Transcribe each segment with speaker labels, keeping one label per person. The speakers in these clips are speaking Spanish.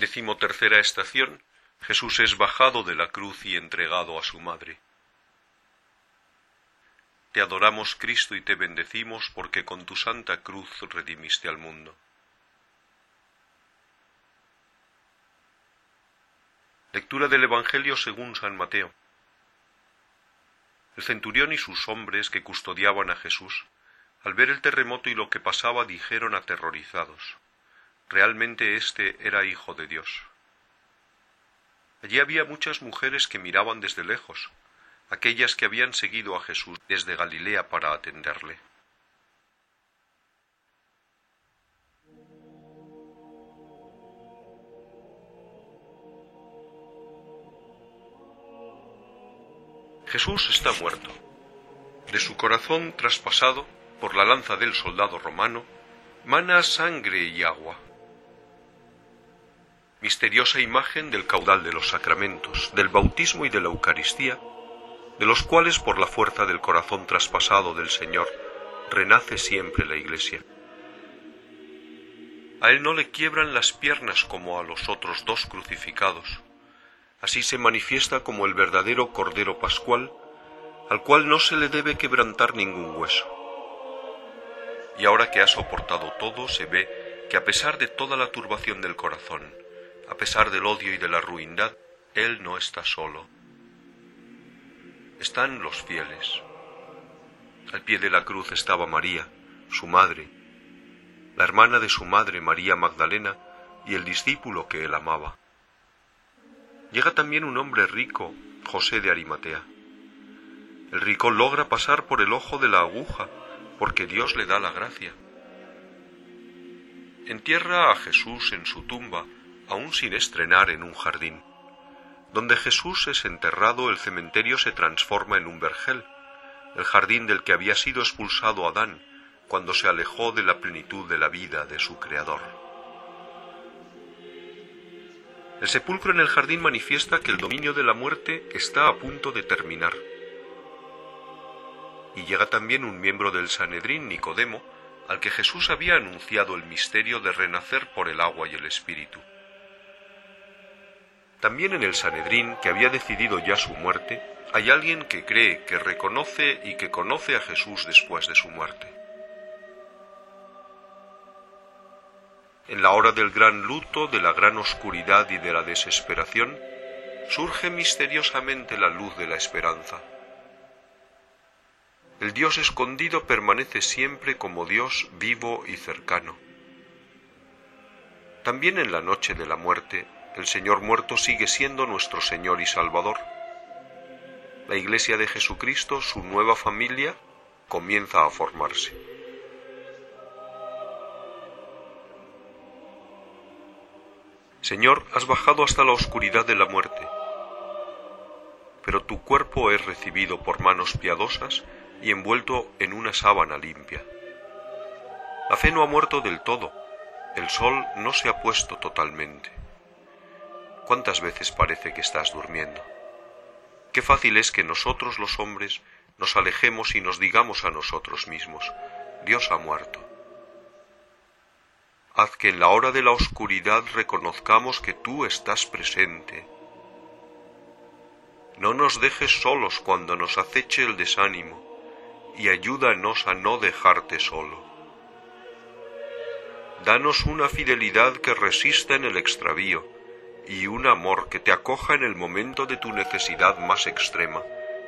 Speaker 1: Decimotercera estación. Jesús es bajado de la cruz y entregado a su madre. Te adoramos, Cristo, y te bendecimos porque con tu santa cruz redimiste al mundo. Lectura del Evangelio según San Mateo. El centurión y sus hombres que custodiaban a Jesús, al ver el terremoto y lo que pasaba, dijeron aterrorizados, realmente éste era hijo de Dios. Allí había muchas mujeres que miraban desde lejos, aquellas que habían seguido a Jesús desde Galilea para atenderle. Jesús está muerto. De su corazón traspasado por la lanza del soldado romano, mana sangre y agua. Misteriosa imagen del caudal de los sacramentos, del bautismo y de la Eucaristía, de los cuales por la fuerza del corazón traspasado del Señor renace siempre la Iglesia. A él no le quiebran las piernas como a los otros dos crucificados, Así se manifiesta como el verdadero Cordero Pascual, al cual no se le debe quebrantar ningún hueso. Y ahora que ha soportado todo, se ve que a pesar de toda la turbación del corazón, a pesar del odio y de la ruindad, Él no está solo. Están los fieles. Al pie de la cruz estaba María, su madre, la hermana de su madre María Magdalena y el discípulo que él amaba. Llega también un hombre rico, José de Arimatea. El rico logra pasar por el ojo de la aguja, porque Dios le da la gracia. Entierra a Jesús en su tumba, aún sin estrenar en un jardín. Donde Jesús es enterrado, el cementerio se transforma en un vergel, el jardín del que había sido expulsado Adán cuando se alejó de la plenitud de la vida de su Creador. El sepulcro en el jardín manifiesta que el dominio de la muerte está a punto de terminar. Y llega también un miembro del Sanedrín, Nicodemo, al que Jesús había anunciado el misterio de renacer por el agua y el Espíritu. También en el Sanedrín, que había decidido ya su muerte, hay alguien que cree, que reconoce y que conoce a Jesús después de su muerte. en la hora del gran luto, de la gran oscuridad y de la desesperación, surge misteriosamente la luz de la esperanza. El Dios escondido permanece siempre como Dios vivo y cercano. También en la noche de la muerte, el Señor muerto sigue siendo nuestro Señor y Salvador. La Iglesia de Jesucristo, su nueva familia, comienza a formarse. Señor, has bajado hasta la oscuridad de la muerte, pero tu cuerpo es recibido por manos piadosas y envuelto en una sábana limpia. La fe no ha muerto del todo, el sol no se ha puesto totalmente. ¿Cuántas veces parece que estás durmiendo? Qué fácil es que nosotros los hombres nos alejemos y nos digamos a nosotros mismos, Dios ha muerto haz que en la hora de la oscuridad reconozcamos que tú estás presente. No nos dejes solos cuando nos aceche el desánimo y ayúdanos a no dejarte solo. Danos una fidelidad que resista en el extravío y un amor que te acoja en el momento de tu necesidad más extrema,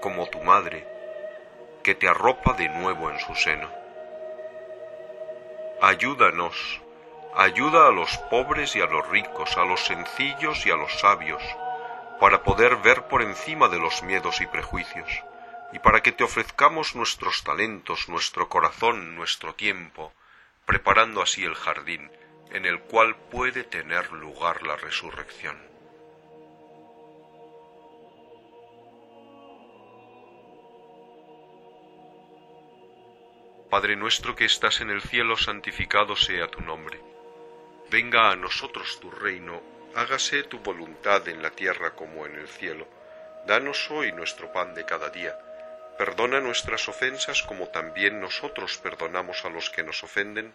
Speaker 1: como tu madre, que te arropa de nuevo en su seno. Ayúdanos Ayuda a los pobres y a los ricos, a los sencillos y a los sabios, para poder ver por encima de los miedos y prejuicios, y para que te ofrezcamos nuestros talentos, nuestro corazón, nuestro tiempo, preparando así el jardín en el cual puede tener lugar la resurrección. Padre nuestro que estás en el cielo, santificado sea tu nombre Venga a nosotros tu reino, hágase tu voluntad en la tierra como en el cielo. Danos hoy nuestro pan de cada día. Perdona nuestras ofensas como también nosotros perdonamos a los que nos ofenden.